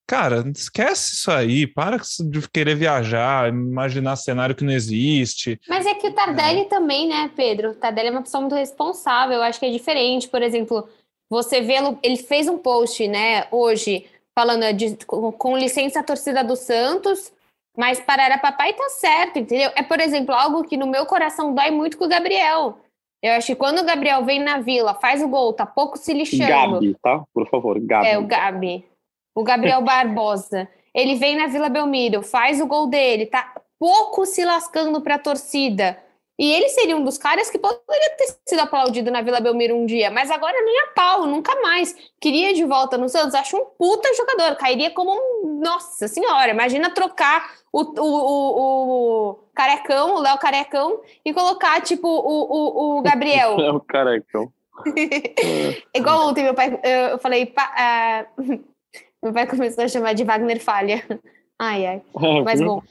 Cara, esquece isso aí, para de querer viajar, imaginar cenário que não existe. Mas é que o Tardelli é. também, né, Pedro? O Tardelli é uma pessoa muito responsável, eu acho que é diferente. Por exemplo, você vê, ele fez um post, né, hoje, falando de, com, com licença a torcida do Santos, mas parar papai tá certo, entendeu? É, por exemplo, algo que no meu coração dói muito com o Gabriel. Eu acho que quando o Gabriel vem na vila, faz o gol, tá pouco se lixando. Gabi, tá? Por favor, Gabi. É, o Gabi. o Gabriel (laughs) Barbosa, ele vem na Vila Belmiro, faz o gol dele, tá pouco se lascando para a torcida. E ele seria um dos caras que poderia ter sido aplaudido na Vila Belmiro um dia, mas agora nem a pau, nunca mais. Queria de volta no Santos, acho um puta jogador, cairia como um. Nossa senhora, imagina trocar o, o, o, o Carecão, o Léo Carecão, e colocar, tipo, o, o, o (laughs) Gabriel. Léo Carecão. (laughs) Igual ontem, meu pai, eu falei, pa, uh, (laughs) meu pai começou a chamar de Wagner Falha. Ai, ai. Mas bom.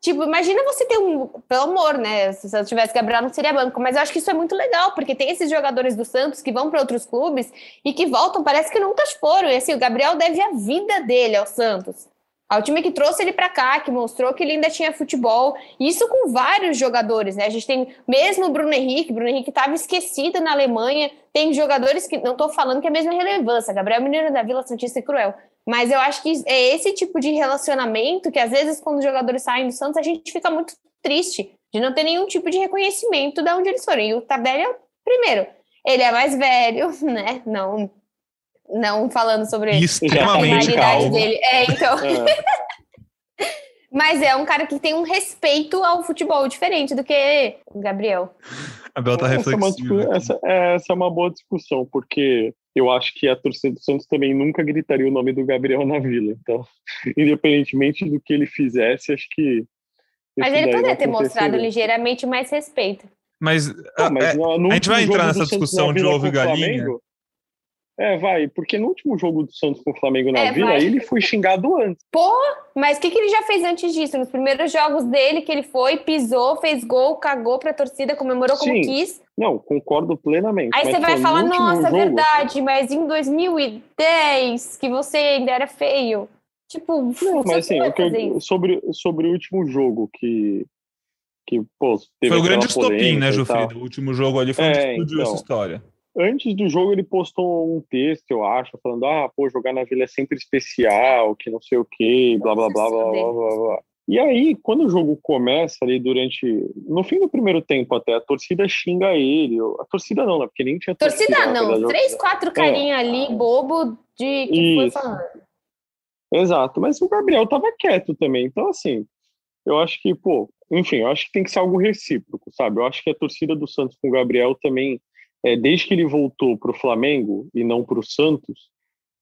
Tipo, imagina você ter um. Pelo amor, né? Se eu tivesse Gabriel, não seria banco. Mas eu acho que isso é muito legal, porque tem esses jogadores do Santos que vão para outros clubes e que voltam, parece que nunca foram. E assim, o Gabriel deve a vida dele ao Santos. Ao time que trouxe ele para cá, que mostrou que ele ainda tinha futebol. Isso com vários jogadores, né? A gente tem mesmo o Bruno Henrique. Bruno Henrique estava esquecido na Alemanha. Tem jogadores que não estou falando que é a mesma relevância. Gabriel Mineiro da Vila Santista e Cruel. Mas eu acho que é esse tipo de relacionamento que, às vezes, quando os jogadores saem do Santos, a gente fica muito triste de não ter nenhum tipo de reconhecimento de onde eles foram. E o Tardelli é o primeiro. Ele é mais velho, (laughs) né? Não, não falando sobre Extremamente a calmo. dele. É, então. É. (laughs) Mas é um cara que tem um respeito ao futebol diferente do que o Gabriel. A Bel tá reflexiva. Essa é, essa, é, essa é uma boa discussão, porque eu acho que a torcida do Santos também nunca gritaria o nome do Gabriel na vila. Então, (laughs) independentemente do que ele fizesse, acho que. Mas ele poderia ter mostrado ligeiramente mais respeito. Mas, Não, mas é, a gente vai entrar nessa discussão de ovo e galinha. Flamengo, é, vai, porque no último jogo do Santos com o Flamengo na é, Vila, vai. ele foi xingado antes. Pô, mas o que, que ele já fez antes disso? Nos primeiros jogos dele, que ele foi, pisou, fez gol, cagou pra torcida, comemorou Sim. como quis. Não, concordo plenamente. Aí você vai falar, nossa, jogo... verdade, mas em 2010, que você ainda era feio. Tipo, não, mas assim, eu, sobre, sobre o último jogo que. que pô, foi o grande estopim, né, Jufrida? O último jogo ali foi é, onde explodiu então, essa história antes do jogo ele postou um texto, eu acho, falando: ah, pô, jogar na vila é sempre especial, que não sei o quê, blá blá blá blá blá blá blá. E aí, quando o jogo começa ali durante. No fim do primeiro tempo até, a torcida xinga ele. A torcida não, né? Porque nem tinha torcida. Torcida não, verdade, três, quatro carinha é. ali, bobo, de que Isso. foi falando. Exato, mas o Gabriel tava quieto também. Então, assim, eu acho que, pô, enfim, eu acho que tem que ser algo recíproco, sabe? Eu acho que a torcida do Santos com o Gabriel também é, desde que ele voltou para o Flamengo e não para o Santos,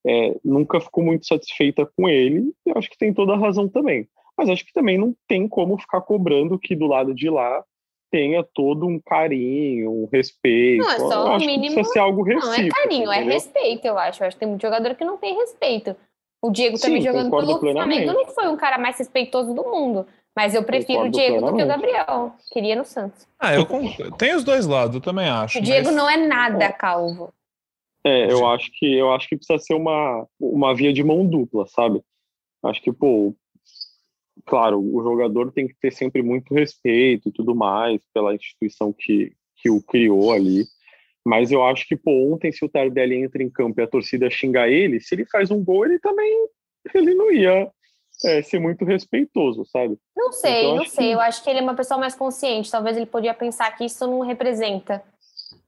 é, nunca ficou muito satisfeita com ele. E acho que tem toda a razão também. Mas acho que também não tem como ficar cobrando que do lado de lá tenha todo um carinho, um respeito. Não, é só o mínimo. precisa ser algo recíproco. Não é carinho, é entendeu? é respeito, eu acho. Eu acho que tem muito jogador que não tem respeito. O Diego também Sim, jogando pelo plenamente. Flamengo não foi um cara mais respeitoso do mundo. Mas eu prefiro o Diego do que o Gabriel. Queria no Santos. Ah, eu tem os dois lados, eu também acho. O Diego mas... não é nada calvo. É, eu acho que eu acho que precisa ser uma, uma via de mão dupla, sabe? Acho que, pô, claro, o jogador tem que ter sempre muito respeito e tudo mais pela instituição que, que o criou ali. Mas eu acho que, pô, ontem, se o Tardelli entra em campo e a torcida xinga ele, se ele faz um gol, ele também ele não ia é, ser muito respeitoso, sabe? Não sei, então, não sei. Que... Eu acho que ele é uma pessoa mais consciente. Talvez ele podia pensar que isso não representa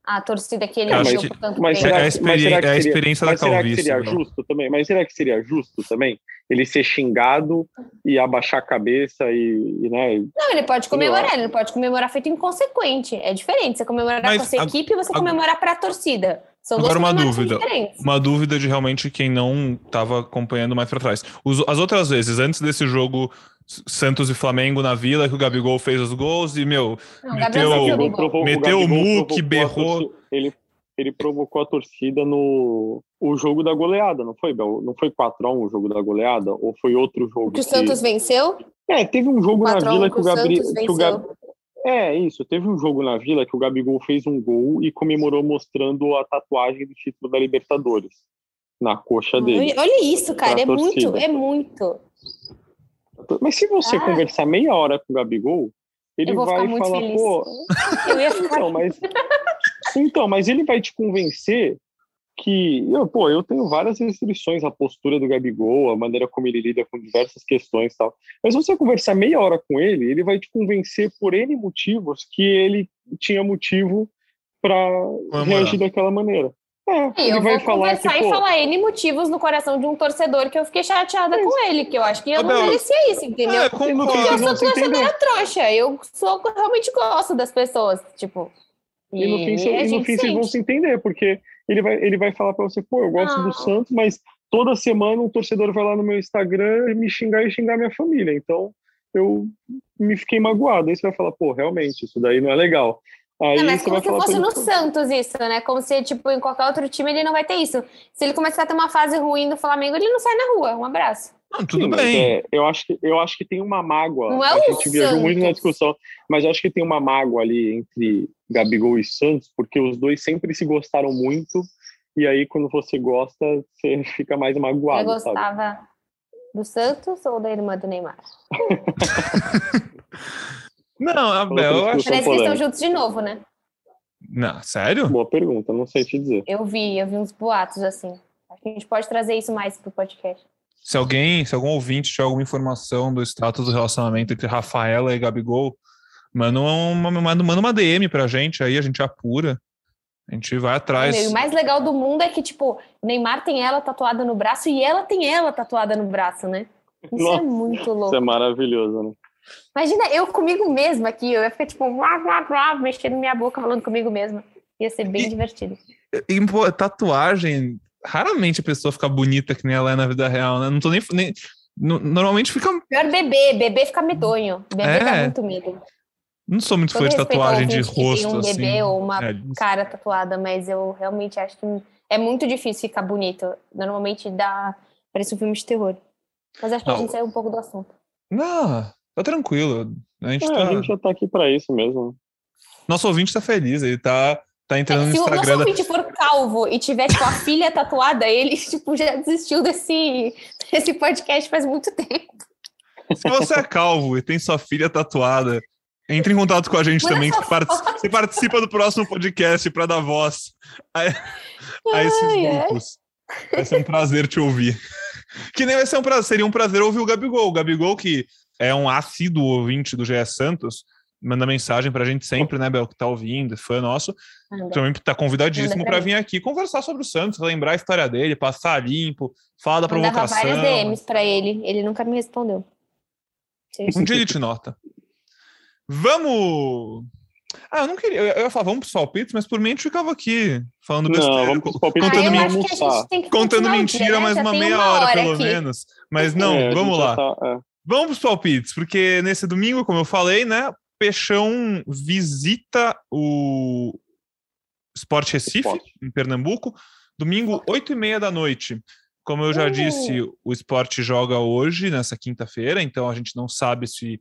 a torcida que ele achou por tanto mas tempo. Será, é a, experi é a experiência da calvície. Será que seria justo também? Mas será que seria justo também ele ser xingado e abaixar a cabeça e, e né? Não, ele pode comemorar, ele pode comemorar feito inconsequente. É diferente você comemorar mas, com a sua a, equipe e você a, comemorar para a torcida. São Agora uma dúvida, diferentes. uma dúvida de realmente quem não estava acompanhando mais para trás. Os, as outras vezes, antes desse jogo Santos e Flamengo na Vila, que o Gabigol fez os gols e, meu, não, meteu, o, meteu o Muque, berrou. Ele, ele provocou a torcida no o jogo da goleada, não foi, Bel? Não foi 4x1 o jogo da goleada? Ou foi outro jogo? Que o Santos venceu? É, teve um jogo na Vila que o, Gabriel. Que o Gab... É, isso. Teve um jogo na Vila que o Gabigol fez um gol e comemorou mostrando a tatuagem do título da Libertadores na coxa dele. Olha isso, cara, é muito, é muito. Mas se você ah. conversar meia hora com o Gabigol, ele vai falar, feliz. pô. (laughs) Então, mas, então, mas ele vai te convencer que, eu, pô, eu tenho várias restrições à postura do Gabigol, a maneira como ele lida com diversas questões e tal. Mas se você conversar meia hora com ele, ele vai te convencer por N motivos que ele tinha motivo para reagir daquela maneira. É, E ele eu vai vou falar conversar que, e pô, falar N motivos no coração de um torcedor que eu fiquei chateada com ele, que eu acho que eu não merecia isso, entendeu? É, Porque eu sou torcedora trouxa, eu sou, realmente gosto das pessoas, tipo. E no fim, e no fim vocês vão se entender, porque ele vai, ele vai falar pra você, pô, eu gosto do Santos, mas toda semana um torcedor vai lá no meu Instagram me xingar e xingar minha família. Então eu me fiquei magoado. Aí você vai falar, pô, realmente, isso daí não é legal. Aí Não, mas como se fosse no Santos isso, né? Como se, tipo, em qualquer outro time ele não vai ter isso. Se ele começar a ter uma fase ruim do Flamengo, ele não sai na rua. Um abraço. Não, tudo Sim, bem. é, eu, acho que, eu acho que tem uma mágoa. Não é a gente viajou muito na discussão, mas eu acho que tem uma mágoa ali entre Gabigol e Santos, porque os dois sempre se gostaram muito. E aí, quando você gosta, você (laughs) fica mais magoado, sabe? gostava do Santos ou da irmã do Neymar? (laughs) Não, Abel, eu acho. Parece que estão polêmicos. juntos de novo, né? Não, sério? Boa pergunta, não sei te dizer. Eu vi, eu vi uns boatos assim. Acho que a gente pode trazer isso mais pro podcast. Se alguém, se algum ouvinte tiver alguma informação do status do relacionamento entre Rafaela e Gabigol, manda uma, manda, manda uma DM pra gente aí, a gente apura. A gente vai atrás. Meu, o mais legal do mundo é que, tipo, Neymar tem ela tatuada no braço e ela tem ela tatuada no braço, né? Isso Nossa, é muito Isso louco. é maravilhoso, né? Imagina eu comigo mesma aqui, eu ia ficar tipo, blá, blá, blá, mexendo minha boca, falando comigo mesma. Ia ser bem E- divertido. E, pô, tatuagem, raramente a pessoa fica bonita que nem ela é na vida real, né? Não tô nem. nem no- normalmente fica. Pior bebê, bebê fica medonho. Bebê É. dá muito medo. Não sou muito Todo fã de tatuagem de que tem rosto, um assim. bebê ou uma É, cara tatuada, mas eu realmente acho que é muito difícil ficar bonito. Normalmente dá. Parece um filme de terror. Mas acho que a Não. gente saiu um pouco do assunto. Não, tá tranquilo. A gente É, tá. A gente já tá aqui pra isso mesmo. Nosso ouvinte tá feliz, ele tá, tá entrando no Se o nosso Instagram. ouvinte for calvo e tiver, tipo, a filha tatuada, ele, (laughs) tipo, já desistiu desse, desse podcast faz muito tempo. Se você é calvo e tem sua filha tatuada, entre em contato com a gente Manda também. Você, partici- você participa do próximo podcast para dar voz a, a esses grupos. Vai ser um prazer te ouvir. (laughs) Que nem vai ser um prazer, seria um prazer ouvir o Gabigol. O Gabigol, que é um assíduo ouvinte do GE Santos, manda mensagem pra gente sempre, né, Bel, que tá ouvindo, é fã nosso. Também tá convidadíssimo para vir aqui conversar sobre o Santos, lembrar a história dele, passar limpo, falar da Mandava provocação. várias DMs pra ele, ele nunca me respondeu. Um dia ele te nota. Vamos. Ah, eu não queria. Eu ia falar, vamos pros palpites, mas por mim a gente ficava aqui falando Não, besteira. vamos pros palpites Ah, contando, eu men- acho que a almoçar. gente tem que contando mentira dia, né? mais uma meia hora, pelo aqui. menos. Mas não, É, a vamos lá. tá- é. Vamos pros palpites, porque nesse domingo, como eu falei, né? Peixão visita o Sport Recife, Sport. em Pernambuco, domingo, 8 e meia da noite. Como eu já Uh. disse, o Sport joga hoje, nessa quinta-feira, então a gente não sabe se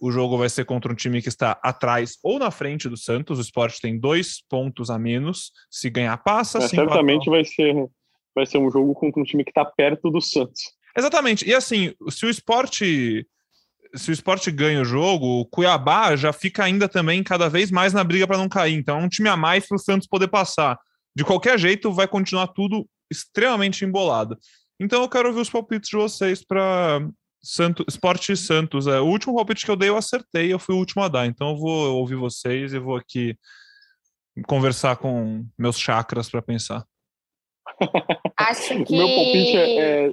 o jogo vai ser contra um time que está atrás ou na frente do Santos. O Sport tem dois pontos a menos. Se ganhar, passa. Empatar- certamente vai ser, vai ser um jogo contra um time que tá perto do Santos. Exatamente. E assim, se o esporte. Se o esporte ganha o jogo, o Cuiabá já fica ainda também cada vez mais na briga para não cair. Então é um time a mais para o Santos poder passar. De qualquer jeito, vai continuar tudo extremamente embolado. Então eu quero ouvir os palpites de vocês para Esporte Santos. É, o último palpite que eu dei, eu acertei, eu fui o último a dar. Então eu vou ouvir vocês e vou aqui conversar com meus chakras para pensar. Acho (laughs) O que. meu palpite é, é-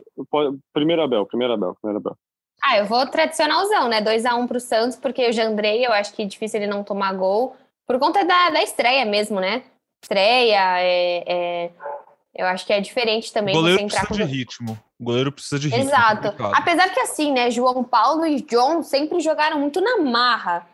primeiro Abel, primeiro Abel, primeiro Abel. Ah, eu vou tradicionalzão, né? 2x1 pro Santos, porque o Jandrei, eu acho que é difícil ele não tomar gol. Por conta da, da estreia mesmo, né? Estreia, é, é- eu acho que é diferente O também goleiro você entrar precisa com. de ritmo. O goleiro precisa de ritmo. é Exato. complicado. Apesar que assim, né? João Paulo e John sempre jogaram muito na marra.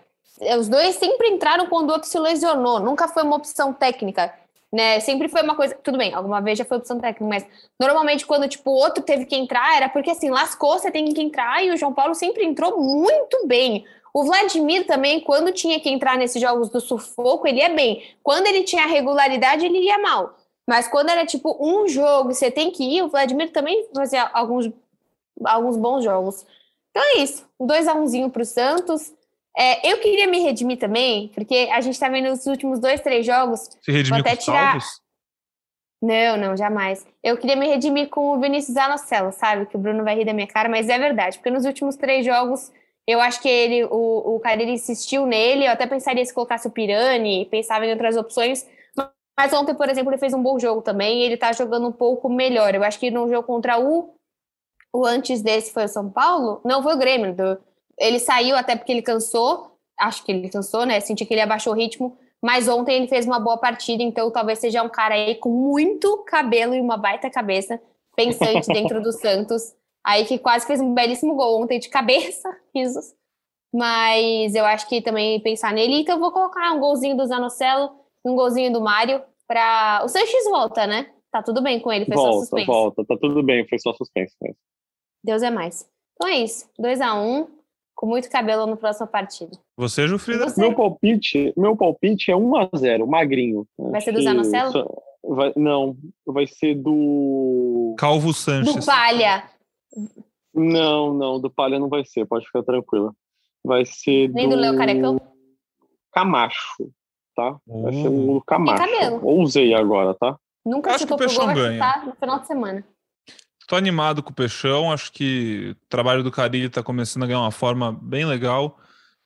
Os dois sempre entraram quando o outro se lesionou. Nunca foi uma opção técnica. Né? Sempre foi uma coisa. Tudo bem, alguma vez já foi opção técnica, mas normalmente quando tipo, o outro teve que entrar, era porque assim, lascou, você tem que entrar, e o João Paulo sempre entrou muito bem. O Vladimir também, quando tinha que entrar nesses jogos do sufoco, ele ia bem. Quando ele tinha regularidade, ele ia mal. Mas quando era tipo um jogo você tem que ir, o Vladimir também fazia alguns, alguns bons jogos. Então é isso. Um 2x1zinho pro Santos. É, eu queria me redimir também, porque a gente tá vendo os últimos dois, três jogos. Se redimir Vou até tirar- salvos? Não, não, jamais. Eu queria me redimir com o Vinícius Anocelo, sabe? Que o Bruno vai rir da minha cara, mas é verdade. Porque nos últimos três jogos, eu acho que ele, o, o cara ele insistiu nele. Eu até pensaria se colocasse o Pirani, pensava em outras opções. Mas ontem, por exemplo, ele fez um bom jogo também e ele tá jogando um pouco melhor. Eu acho que no jogo contra o. O antes desse foi o São Paulo? Não, foi o Grêmio. Do, ele saiu até porque ele cansou. Acho que ele cansou, né? Senti que ele abaixou o ritmo. Mas ontem ele fez uma boa partida, então talvez seja um cara aí com muito cabelo e uma baita cabeça, pensante (laughs) dentro do Santos. Aí que quase fez um belíssimo gol ontem de cabeça, (laughs) risos. Mas eu acho que também pensar nele. Então eu vou colocar um golzinho do Zanocelo um golzinho do Mário para. O Sanches volta, né? Tá tudo bem com ele, foi volta, só suspense. Volta, tá tudo bem, foi só suspense mesmo. Deus é mais. Então é isso. 2 a 1 um, com muito cabelo no próximo partido. Você, Jufrida? Você? Meu palpite, meu palpite é 1 a 0 magrinho. Vai ser do Zanocelo? Vai, não, vai ser do. Calvo Sanches. Do Palha. Não, não, do Palha não vai ser, pode ficar tranquila. Vai ser Nem do, do Léo Carecão? Camacho, tá? Vai ser um Camacho. Ousei agora, tá? Nunca Acho que o Peixão ganha. No final de semana. Tô animado com o Peixão, acho que o trabalho do Carilli tá começando a ganhar uma forma bem legal.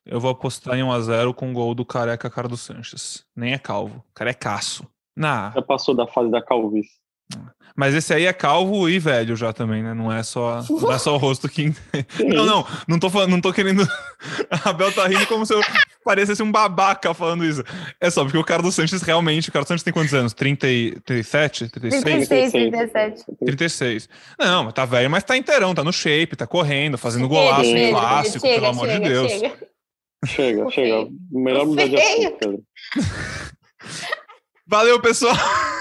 Eu vou apostar em 1x0 com o gol do careca Carlos Sanches. Nem é calvo, carecaço. Nah. Já passou da fase da calvície. Mas esse aí é calvo e velho já também, né? Não é só, não é só o rosto que. (laughs) Não, não, não tô, falando, não tô querendo. (laughs) A Bel tá rindo como se eu parecesse um babaca falando isso. É só porque o Carlos Sanches realmente. O Carlos Sanches tem quantos anos? 37? 36? 36, 37. 36. Não, tá velho, mas tá inteirão, tá no shape, tá correndo, fazendo golaço em clássico, chega, pelo amor chega, de Deus. Chega, chega. chega. Melhor mudar de assunto, Pedro. (laughs) Valeu, pessoal.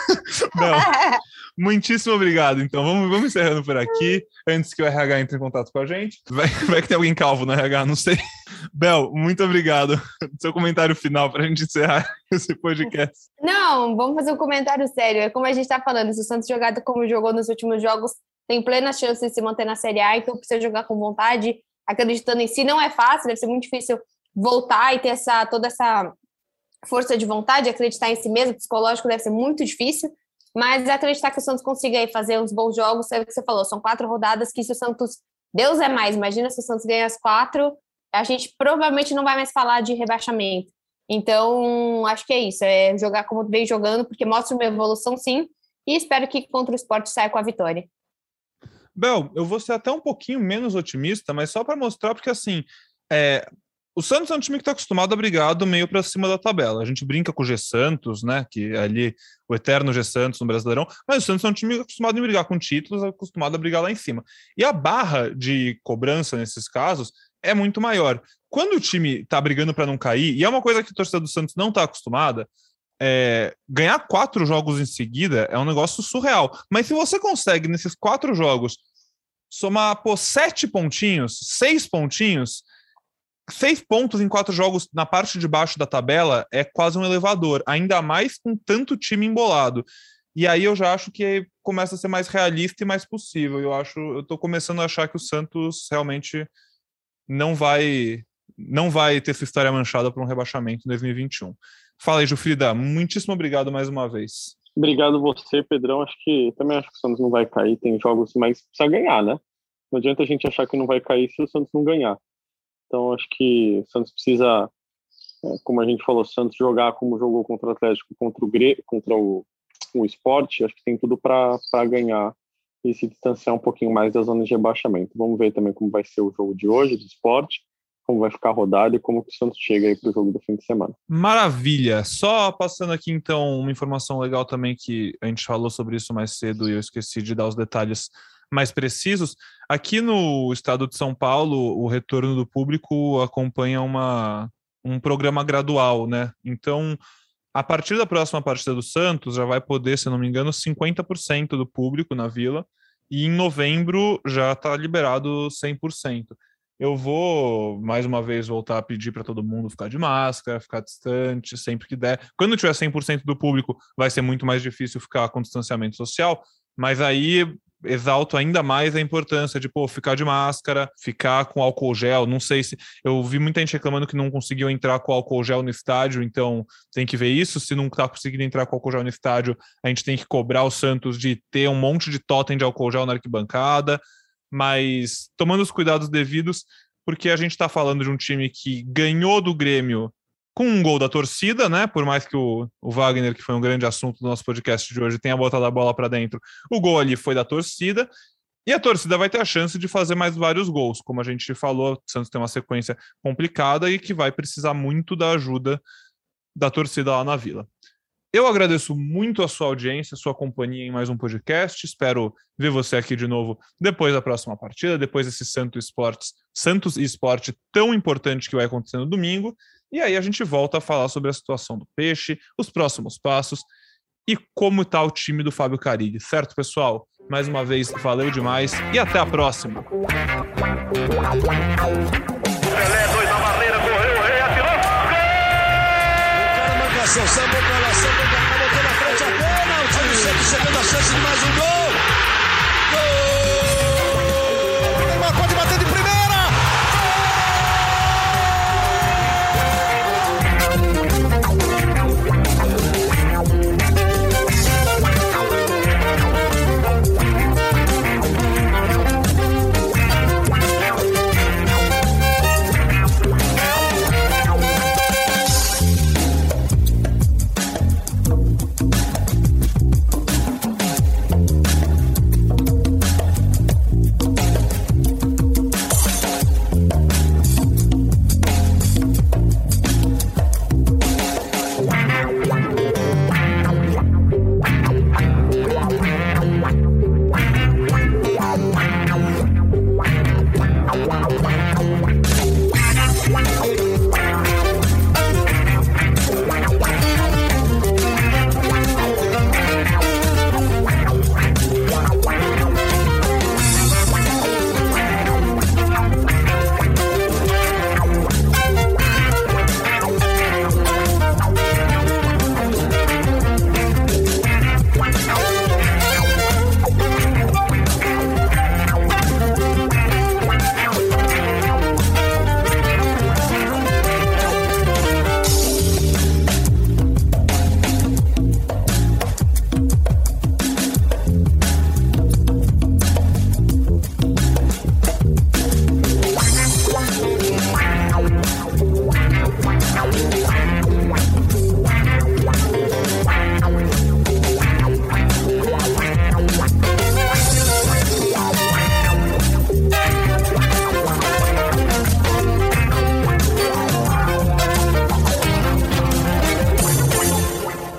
(laughs) Não. Muitíssimo obrigado. Então, vamos, vamos encerrando por aqui, antes que o RH entre em contato com a gente. Vai, (laughs) vai que tem alguém calvo no RH, não sei. Bel, muito obrigado. Seu comentário final para a gente encerrar (laughs) esse podcast. Não, vamos fazer um comentário sério. É como a gente está falando, se o Santos jogar como jogou nos últimos jogos, tem plena chance de se manter na Série A, então precisa jogar com vontade, acreditando em si. Não é fácil, deve ser muito difícil voltar e ter essa, toda essa força de vontade, acreditar em si mesmo, psicológico deve ser muito difícil. Mas acreditar que o Santos consiga aí fazer uns bons jogos, é o que você falou, são quatro rodadas que se o Santos. Deus é mais, imagina se o Santos ganha as quatro, a gente provavelmente não vai mais falar de rebaixamento. Então, acho que é isso, é jogar como vem jogando, porque mostra uma evolução sim, e espero que contra o esporte saia com a vitória. Bel, eu vou ser até um pouquinho menos otimista, mas só para mostrar, porque assim, é, o Santos é um time que está acostumado a brigar do meio para cima da tabela. A gente brinca com o G Santos, né? Que é ali o eterno G Santos no Brasileirão, mas o Santos é um time acostumado a brigar com títulos, acostumado a brigar lá em cima. E a barra de cobrança nesses casos é muito maior. Quando o time está brigando para não cair, e é uma coisa que a torcida do Santos não está acostumada, é, ganhar quatro jogos em seguida é um negócio surreal. Mas se você consegue, nesses quatro jogos, somar por sete pontinhos, seis pontinhos seis pontos em quatro jogos na parte de baixo da tabela é quase um elevador, ainda mais com tanto time embolado. E aí eu já acho que começa a ser mais realista e mais possível. Eu acho, eu tô começando a achar que o Santos realmente não vai não vai ter essa história manchada por um rebaixamento em 2021. Fala aí, Jufrida, muitíssimo obrigado mais uma vez. Obrigado você, Pedrão. Acho que também acho que o Santos não vai cair, tem jogos, mas precisa ganhar, né? Não adianta a gente achar que não vai cair se o Santos não ganhar. Então, acho que o Santos precisa, é, como a gente falou, o Santos jogar como jogou contra o Atlético, contra o, Gre contra o, o esporte, acho que tem tudo para ganhar e se distanciar um pouquinho mais da zona de rebaixamento. Vamos ver também como vai ser o jogo de hoje do esporte, como vai ficar rodado e como que o Santos chega aí para o jogo do fim de semana. Maravilha! Só passando aqui então uma informação legal também que a gente falou sobre isso mais cedo e eu esqueci de dar os detalhes mais precisos. Aqui no estado de São Paulo, o retorno do público acompanha uma, um programa gradual, né? Então, a partir da próxima partida do Santos, já vai poder, se não me engano, 50% do público na vila, e em novembro já está liberado 100%. Eu vou, mais uma vez, voltar a pedir para todo mundo ficar de máscara, ficar distante, sempre que der. Quando tiver 100% do público, vai ser muito mais difícil ficar com distanciamento social, mas aí exalto ainda mais a importância de pô, ficar de máscara, ficar com álcool gel. Não sei se. Eu vi muita gente reclamando que não conseguiu entrar com álcool gel no estádio, então tem que ver isso. Se não está conseguindo entrar com álcool gel no estádio, a gente tem que cobrar o Santos de ter um monte de totem de álcool gel na arquibancada. Mas tomando os cuidados devidos, porque a gente está falando de um time que ganhou do Grêmio com um gol da torcida, né? Por mais que o, o Wagner, que foi um grande assunto do nosso podcast de hoje, tenha botado a bola para dentro, o gol ali foi da torcida. E a torcida vai ter a chance de fazer mais vários gols. Como a gente falou, o Santos tem uma sequência complicada e que vai precisar muito da ajuda da torcida lá na Vila. Eu agradeço muito a sua audiência, a sua companhia em mais um podcast. Espero ver você aqui de novo depois da próxima partida, depois desse Santos Esportes, Santos Esporte tão importante que vai acontecer no domingo. E aí a gente volta a falar sobre a situação do peixe, os próximos passos e como está o time do Fábio Carille, certo, pessoal? Mais uma vez, valeu demais e até a próxima. Pelé, dois na barreira, correu, rei, atirou. Gol! O cara na frente a chegando a chance de mais um gol.